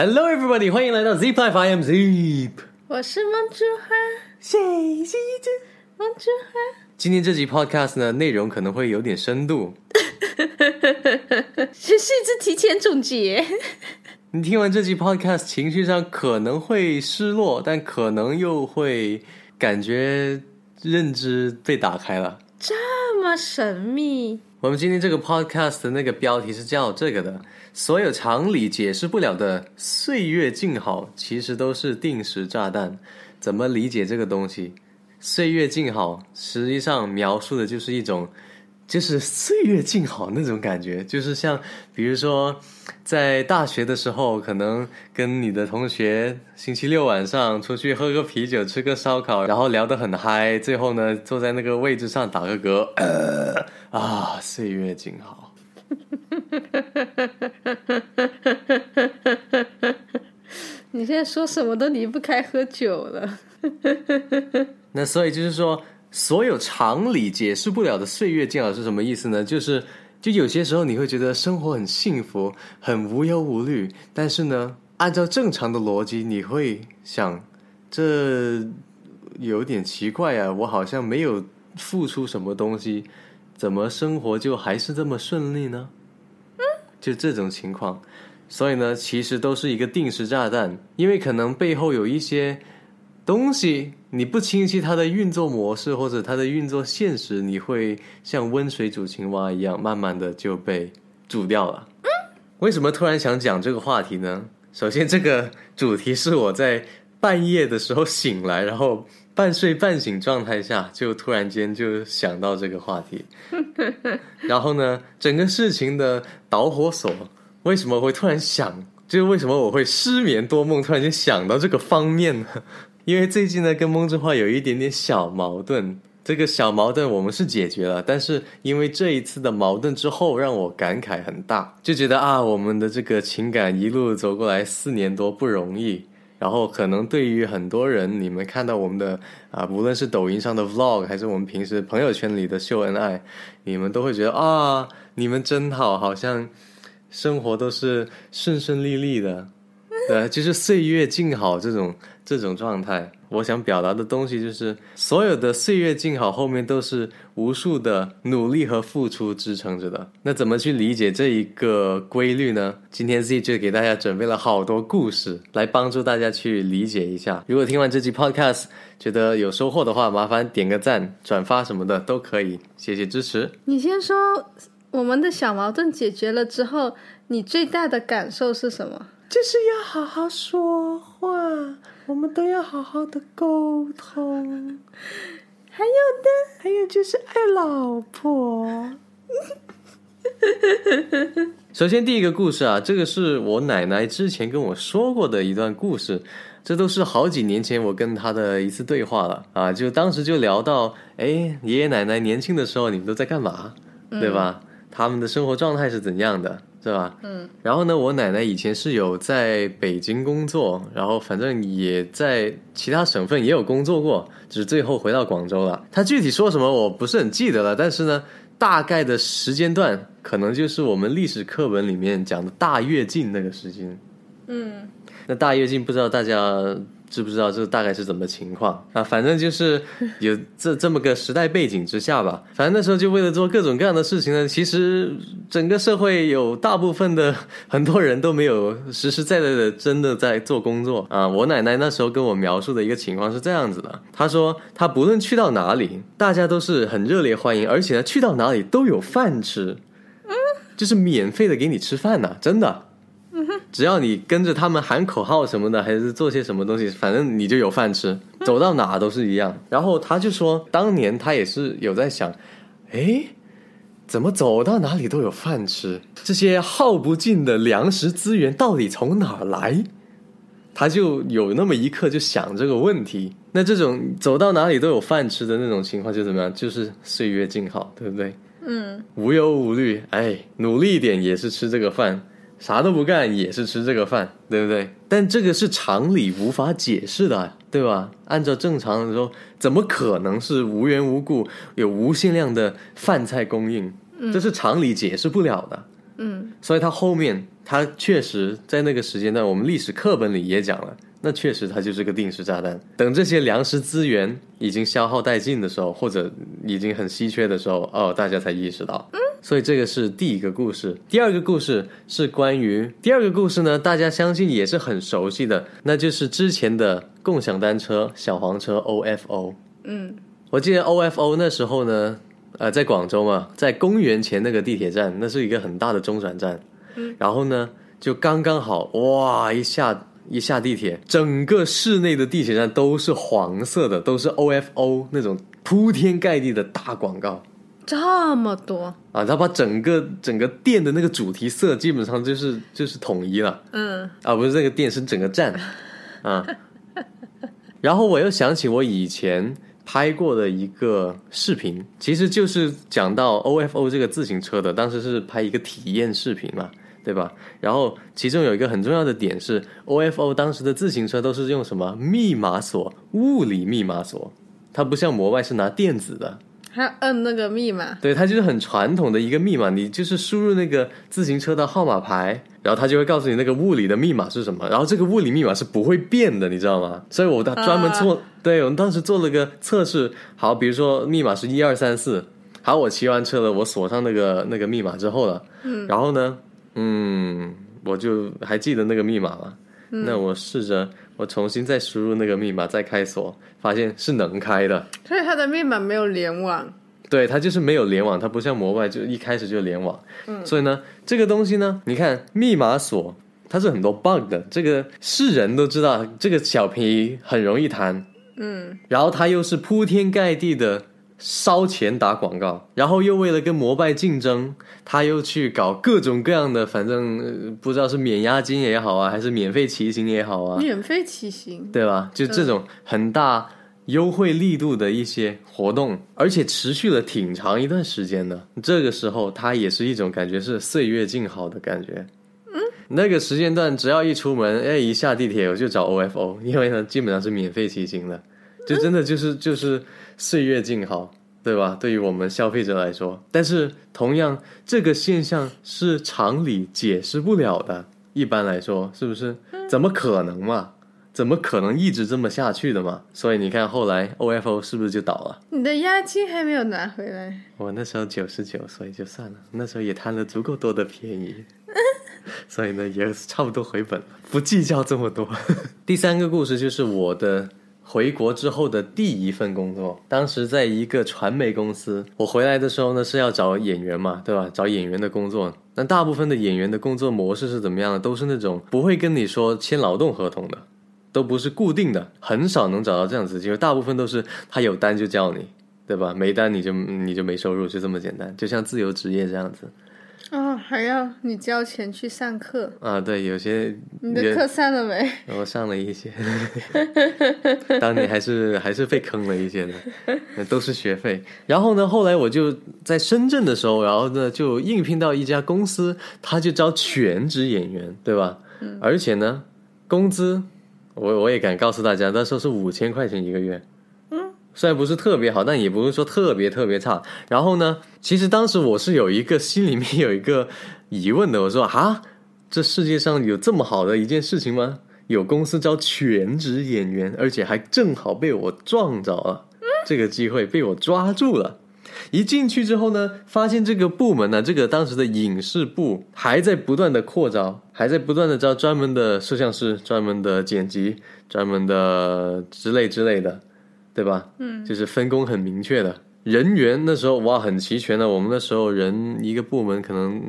Hello, everybody！欢迎来到 Zip Life. I am Zip。我是梦之花，谁是一只？梦之花，今天这集 Podcast 呢，内容可能会有点深度。这是一次提前总结。你听完这集 Podcast，情绪上可能会失落，但可能又会感觉认知被打开了。这么神秘，我们今天这个 Podcast 的那个标题是叫这个的：所有常理解释不了的岁月静好，其实都是定时炸弹。怎么理解这个东西？岁月静好，实际上描述的就是一种，就是岁月静好那种感觉，就是像比如说，在大学的时候，可能跟你的同学星期六晚上出去喝个啤酒，吃个烧烤，然后聊得很嗨，最后呢坐在那个位置上打个嗝，呃啊，岁月静好。你现在说什么都离不开喝酒了。那所以就是说，所有常理解释不了的岁月静好是什么意思呢？就是就有些时候你会觉得生活很幸福，很无忧无虑，但是呢，按照正常的逻辑，你会想，这有点奇怪啊，我好像没有付出什么东西，怎么生活就还是这么顺利呢？嗯，就这种情况，所以呢，其实都是一个定时炸弹，因为可能背后有一些。东西你不清晰它的运作模式或者它的运作现实，你会像温水煮青蛙一样，慢慢的就被煮掉了。为什么突然想讲这个话题呢？首先，这个主题是我在半夜的时候醒来，然后半睡半醒状态下，就突然间就想到这个话题。然后呢，整个事情的导火索为什么会突然想？就是为什么我会失眠多梦，突然间想到这个方面呢？因为最近呢，跟梦之花有一点点小矛盾，这个小矛盾我们是解决了，但是因为这一次的矛盾之后，让我感慨很大，就觉得啊，我们的这个情感一路走过来四年多不容易，然后可能对于很多人，你们看到我们的啊，无论是抖音上的 vlog，还是我们平时朋友圈里的秀恩爱，你们都会觉得啊，你们真好，好像生活都是顺顺利利的。对，就是岁月静好这种这种状态。我想表达的东西就是，所有的岁月静好后面都是无数的努力和付出支撑着的。那怎么去理解这一个规律呢？今天 Z 就给大家准备了好多故事，来帮助大家去理解一下。如果听完这期 Podcast 觉得有收获的话，麻烦点个赞、转发什么的都可以，谢谢支持。你先说，我们的小矛盾解决了之后，你最大的感受是什么？就是要好好说话，我们都要好好的沟通。还有呢，还有就是爱老婆。首先，第一个故事啊，这个是我奶奶之前跟我说过的一段故事，这都是好几年前我跟她的一次对话了啊。就当时就聊到，哎，爷爷奶奶年轻的时候你们都在干嘛，对吧？他们的生活状态是怎样的？是吧？嗯，然后呢，我奶奶以前是有在北京工作，然后反正也在其他省份也有工作过，只是最后回到广州了。她具体说什么我不是很记得了，但是呢，大概的时间段可能就是我们历史课本里面讲的大跃进那个时间。嗯，那大跃进不知道大家。知不知道这大概是怎么情况 啊？反正就是有这这么个时代背景之下吧。反正那时候就为了做各种各样的事情呢。其实整个社会有大部分的很多人都没有实实在在的真的在做工作啊。我奶奶那时候跟我描述的一个情况是这样子的：她说她不论去到哪里，大家都是很热烈欢迎，而且呢去到哪里都有饭吃，嗯，就是免费的给你吃饭呢，真的。只要你跟着他们喊口号什么的，还是做些什么东西，反正你就有饭吃，走到哪都是一样。然后他就说，当年他也是有在想，哎，怎么走到哪里都有饭吃？这些耗不尽的粮食资源到底从哪来？他就有那么一刻就想这个问题。那这种走到哪里都有饭吃的那种情况就怎么样？就是岁月静好，对不对？嗯，无忧无虑，哎，努力一点也是吃这个饭。啥都不干也是吃这个饭，对不对？但这个是常理无法解释的，对吧？按照正常的说，怎么可能是无缘无故有无限量的饭菜供应？这是常理解释不了的。所以它后面它确实在那个时间段，我们历史课本里也讲了，那确实它就是个定时炸弹。等这些粮食资源已经消耗殆尽的时候，或者已经很稀缺的时候，哦，大家才意识到。嗯，所以这个是第一个故事。第二个故事是关于第二个故事呢，大家相信也是很熟悉的，那就是之前的共享单车小黄车 OFO。嗯，我记得 OFO 那时候呢，呃，在广州嘛，在公元前那个地铁站，那是一个很大的中转站。嗯，然后呢，就刚刚好，哇，一下一下地铁，整个市内的地铁站都是黄色的，都是 OFO 那种铺天盖地的大广告这么多，啊，他把整个整个店的那个主题色基本上就是就是统一了。嗯啊，不是这个店，是整个站啊。然后我又想起我以前拍过的一个视频，其实就是讲到 OFO 这个自行车的，当时是拍一个体验视频嘛，对吧？然后其中有一个很重要的点是，OFO 当时的自行车都是用什么密码锁、物理密码锁，它不像摩拜是拿电子的。还要摁那个密码，对，它就是很传统的一个密码，你就是输入那个自行车的号码牌，然后它就会告诉你那个物理的密码是什么，然后这个物理密码是不会变的，你知道吗？所以我当专门做，对我们当时做了个测试，好，比如说密码是一二三四，好，我骑完车了，我锁上那个那个密码之后了，嗯，然后呢，嗯，我就还记得那个密码嘛，那我试着我重新再输入那个密码，再开锁，发现是能开的。所以它的密码没有联网。对，它就是没有联网，它不像摩拜就一开始就联网。嗯，所以呢，这个东西呢，你看密码锁，它是很多 bug 的，这个是人都知道，这个小便宜很容易贪。嗯，然后它又是铺天盖地的烧钱打广告，然后又为了跟摩拜竞争，他又去搞各种各样的，反正、呃不知道是免押金也好啊，还是免费骑行也好啊，免费骑行，对吧？就这种很大优惠力度的一些活动，而且持续了挺长一段时间的。这个时候，他也是一种感觉是岁月静好的感觉。嗯，那个时间段，只要一出门，哎，一下地铁我就找 OFO，因为呢，基本上是免费骑行的，就真的就是就是岁月静好。对吧？对于我们消费者来说，但是同样，这个现象是常理解释不了的。一般来说，是不是？怎么可能嘛？怎么可能一直这么下去的嘛？所以你看，后来 OFO 是不是就倒了？你的押金还没有拿回来，我那时候九十九，所以就算了。那时候也贪了足够多的便宜，所以呢也差不多回本了，不计较这么多。第三个故事就是我的回国之后的第一份工作，当时在一个传媒公司。我回来的时候呢是要找演员嘛，对吧？找演员的工作。那大部分的演员的工作模式是怎么样的？都是那种不会跟你说签劳动合同的。都不是固定的，很少能找到这样子的机会。大部分都是他有单就叫你，对吧？没单你就你就没收入，就这么简单。就像自由职业这样子哦，还要你交钱去上课，啊。对，有些你的课上了没？我上了一些，当年还是还是被坑了一些的，那都是学费。然后呢，后来我就在深圳的时候，然后呢就应聘到一家公司，他就招全职演员，对吧？嗯。而且呢，工资我我也敢告诉大家，那时候是五千块钱一个月。虽然不是特别好，但也不是说特别特别差。然后呢，其实当时我是有一个心里面有一个疑问的，我说啊，这世界上有这么好的一件事情吗？有公司招全职演员，而且还正好被我撞着了，这个机会被我抓住了。一进去之后呢，发现这个部门呢，这个当时的影视部还在不断的扩招，还在不断的招专门的摄像师、专门的剪辑、专门的之类之类的，对吧？嗯，就是分工很明确的。人员那时候哇很齐全的，我们那时候人一个部门可能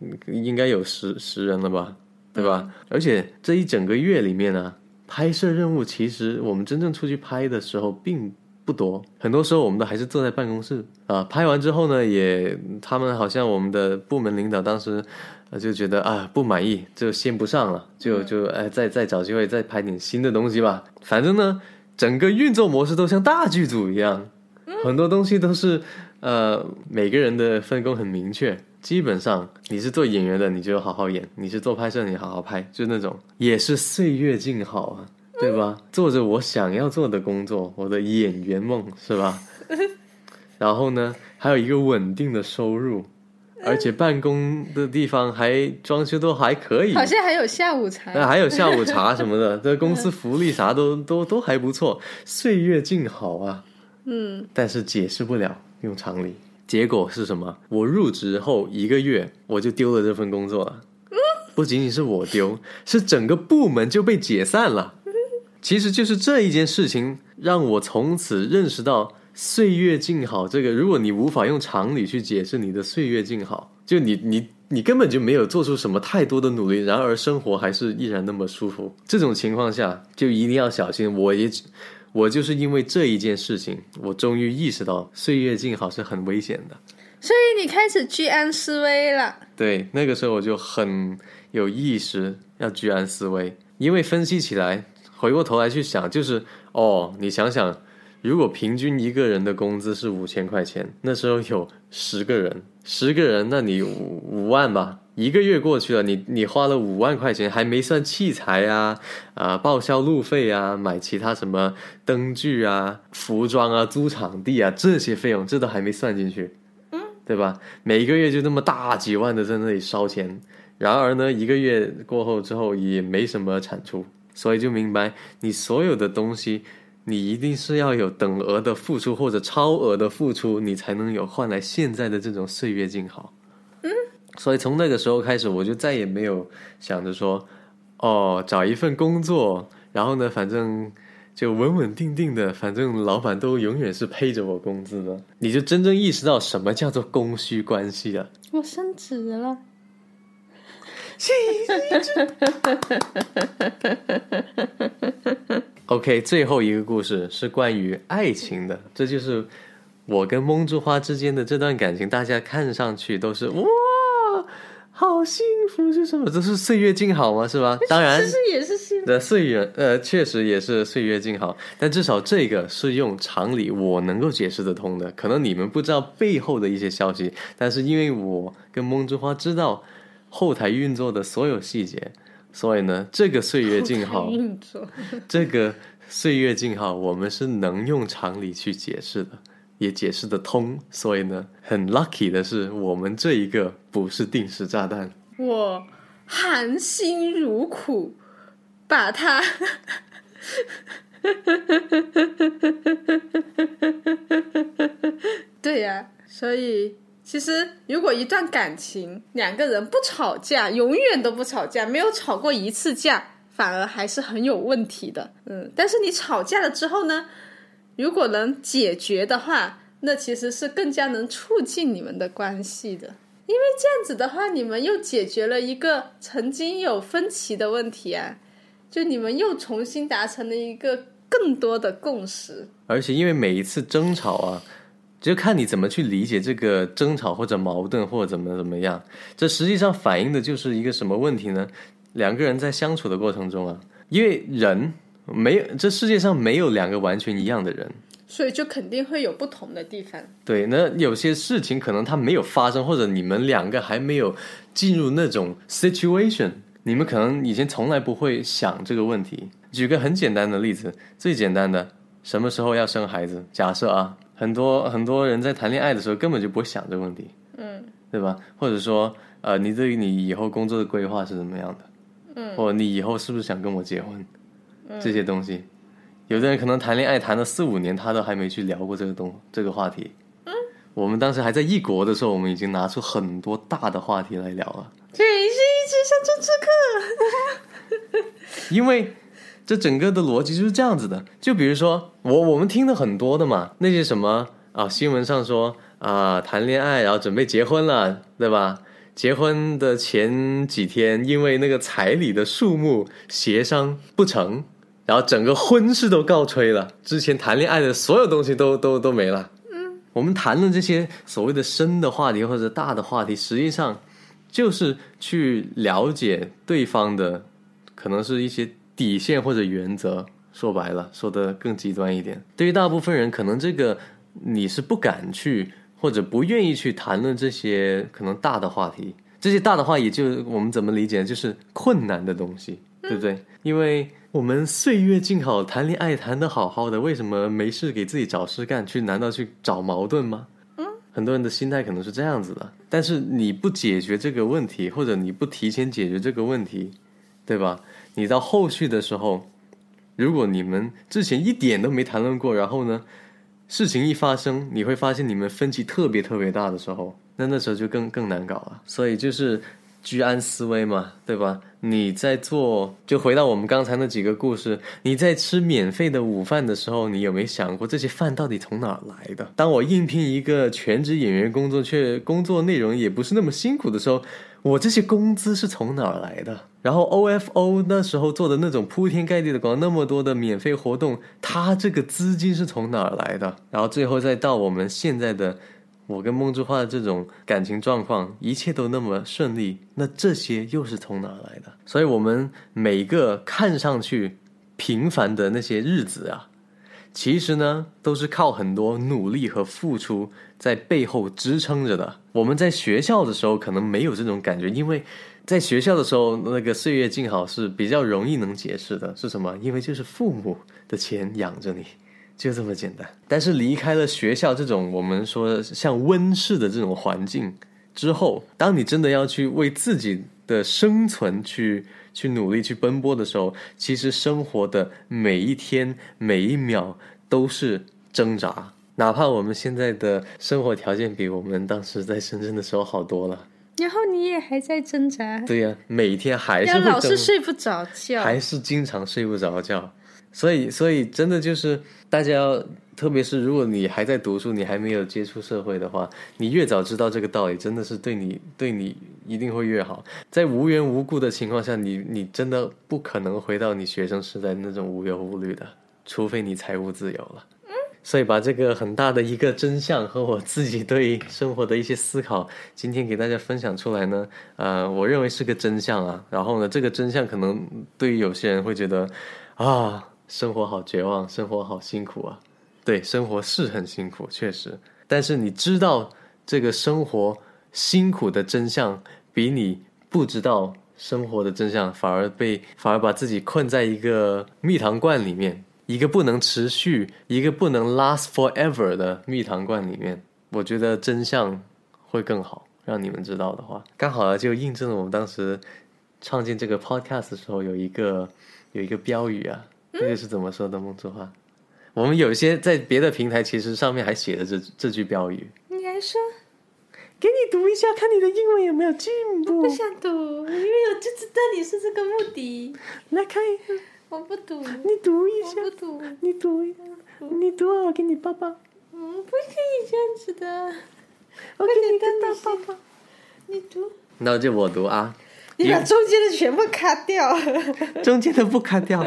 嗯应该有十十人了吧，对吧？而且这一整个月里面呢，拍摄任务其实我们真正出去拍的时候并不多，很多时候我们都还是坐在办公室啊。拍完之后呢，也他们好像我们的部门领导当时呃就觉得啊不满意，就先不上了，就就哎再再找机会再拍点新的东西吧。反正呢，整个运作模式都像大剧组一样，很多东西都是呃每个人的分工很明确。基本上你是做演员的，你就好好演；你是做拍摄，你好好拍，就那种也是岁月静好啊。对吧？做着我想要做的工作，我的演员梦是吧？然后呢，还有一个稳定的收入，而且办公的地方还装修都还可以，好像还有下午茶。那还有下午茶什么的，这公司福利啥都都都还不错，岁月静好啊。嗯，但是解释不了用常理，结果是什么？我入职后一个月我就丢了这份工作了。不仅仅是我丢，是整个部门就被解散了。其实就是这一件事情，让我从此认识到“岁月静好”这个。如果你无法用常理去解释你的“岁月静好”，就你你你根本就没有做出什么太多的努力，然而生活还是依然那么舒服。这种情况下，就一定要小心。我也我就是因为这一件事情，我终于意识到“岁月静好”是很危险的。所以你开始居安思危了。对，那个时候我就很有意识要居安思危，因为分析起来。回过头来去想，就是哦，你想想，如果平均一个人的工资是五千块钱，那时候有十个人，十个人，那你五五万吧，一个月过去了，你你花了五万块钱，还没算器材啊啊，报销路费啊，买其他什么灯具啊、服装啊、租场地啊这些费用，这都还没算进去，嗯，对吧？每个月就那么大几万的在那里烧钱，然而呢，一个月过后之后也没什么产出。所以就明白，你所有的东西，你一定是要有等额的付出或者超额的付出，你才能有换来现在的这种岁月静好。嗯，所以从那个时候开始，我就再也没有想着说，哦，找一份工作，然后呢，反正就稳稳定定的，反正老板都永远是配着我工资的。你就真正意识到什么叫做供需关系了。我升职了。OK，最后一个故事是关于爱情的，这就是我跟梦之花之间的这段感情。大家看上去都是哇，好幸福，是什么？这是岁月静好吗？是吧？当然，其实也是幸福的岁月，呃，确实也是岁月静好。但至少这个是用常理我能够解释得通的。可能你们不知道背后的一些消息，但是因为我跟梦之花知道。后台运作的所有细节，所以呢，这个岁月静好，这个岁月静好，我们是能用常理去解释的，也解释得通。所以呢，很 lucky 的是，我们这一个不是定时炸弹。我含辛茹苦把它，对呀，所以。其实，如果一段感情两个人不吵架，永远都不吵架，没有吵过一次架，反而还是很有问题的。嗯，但是你吵架了之后呢，如果能解决的话，那其实是更加能促进你们的关系的。因为这样子的话，你们又解决了一个曾经有分歧的问题啊，就你们又重新达成了一个更多的共识。而且，因为每一次争吵啊。就看你怎么去理解这个争吵或者矛盾或者怎么怎么样，这实际上反映的就是一个什么问题呢？两个人在相处的过程中啊，因为人没有这世界上没有两个完全一样的人，所以就肯定会有不同的地方。对，那有些事情可能它没有发生，或者你们两个还没有进入那种 situation，你们可能以前从来不会想这个问题。举个很简单的例子，最简单的，什么时候要生孩子？假设啊。很多很多人在谈恋爱的时候根本就不会想这个问题，嗯，对吧？或者说，呃，你对于你以后工作的规划是怎么样的？嗯，或你以后是不是想跟我结婚？这些东西，有的人可能谈恋爱谈了四五年，他都还没去聊过这个东这个话题。嗯，我们当时还在异国的时候，我们已经拿出很多大的话题来聊了。这是一直上政治课，因为。这整个的逻辑就是这样子的，就比如说我我们听的很多的嘛，那些什么啊新闻上说啊谈恋爱然后准备结婚了，对吧？结婚的前几天因为那个彩礼的数目协商不成，然后整个婚事都告吹了，之前谈恋爱的所有东西都都都没了。嗯，我们谈论这些所谓的深的话题或者大的话题，实际上就是去了解对方的，可能是一些。底线或者原则，说白了，说的更极端一点，对于大部分人，可能这个你是不敢去或者不愿意去谈论这些可能大的话题。这些大的话，也就我们怎么理解，就是困难的东西，对不对？因为我们岁月静好，谈恋爱谈的好好的，为什么没事给自己找事干？去难道去找矛盾吗？嗯，很多人的心态可能是这样子的，但是你不解决这个问题，或者你不提前解决这个问题，对吧？你到后续的时候，如果你们之前一点都没谈论过，然后呢，事情一发生，你会发现你们分歧特别特别大的时候，那那时候就更更难搞了。所以就是居安思危嘛，对吧？你在做，就回到我们刚才那几个故事，你在吃免费的午饭的时候，你有没有想过这些饭到底从哪儿来的？当我应聘一个全职演员工作，却工作内容也不是那么辛苦的时候，我这些工资是从哪儿来的？然后 OFO 那时候做的那种铺天盖地的广告，那么多的免费活动，它这个资金是从哪儿来的？然后最后再到我们现在的。我跟梦之花的这种感情状况，一切都那么顺利，那这些又是从哪儿来的？所以，我们每个看上去平凡的那些日子啊，其实呢，都是靠很多努力和付出在背后支撑着的。我们在学校的时候可能没有这种感觉，因为在学校的时候，那个岁月静好是比较容易能解释的，是什么？因为就是父母的钱养着你。就这么简单，但是离开了学校这种我们说像温室的这种环境之后，当你真的要去为自己的生存去去努力去奔波的时候，其实生活的每一天每一秒都是挣扎。哪怕我们现在的生活条件比我们当时在深圳的时候好多了，然后你也还在挣扎。对呀，每天还是老是睡不着觉，还是经常睡不着觉。所以，所以真的就是大家要，特别是如果你还在读书，你还没有接触社会的话，你越早知道这个道理，真的是对你对你一定会越好。在无缘无故的情况下，你你真的不可能回到你学生时代那种无忧无虑的，除非你财务自由了。嗯。所以把这个很大的一个真相和我自己对生活的一些思考，今天给大家分享出来呢，呃，我认为是个真相啊。然后呢，这个真相可能对于有些人会觉得啊。生活好绝望，生活好辛苦啊！对，生活是很辛苦，确实。但是你知道这个生活辛苦的真相，比你不知道生活的真相，反而被反而把自己困在一个蜜糖罐里面，一个不能持续、一个不能 last forever 的蜜糖罐里面。我觉得真相会更好，让你们知道的话，刚好就印证了我们当时创建这个 podcast 的时候有一个有一个标语啊。那个是怎么说的？梦之花，我们有些在别的平台，其实上面还写了这这句标语。你还说，给你读一下，看你的英文有没有进步。不想读，因为我就知道你是这个目的。来看一下，我不读。你读一下，不读。你读一下，你读，我给你抱抱。嗯，不可以这样子的。我给你个大抱抱。你读。那就我读啊。你把中间的全部卡掉。中间的不卡掉。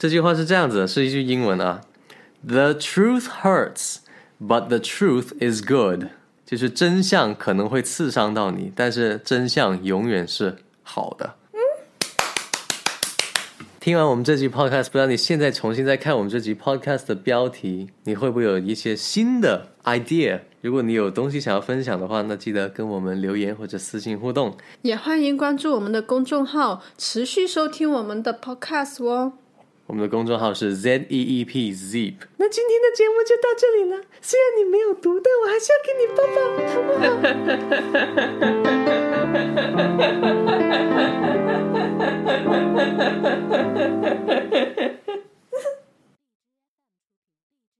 这句话是这样子的，是一句英文啊。The truth hurts, but the truth is good。就是真相可能会刺伤到你，但是真相永远是好的。听完我们这集 podcast，不知道你现在重新再看我们这集 podcast 的标题，你会不会有一些新的 idea？如果你有东西想要分享的话，那记得跟我们留言或者私信互动。也欢迎关注我们的公众号，持续收听我们的 podcast 哦。我们的公众号是 Z E E P Zip。那今天的节目就到这里了。虽然你没有读，但我还是要给你抱抱。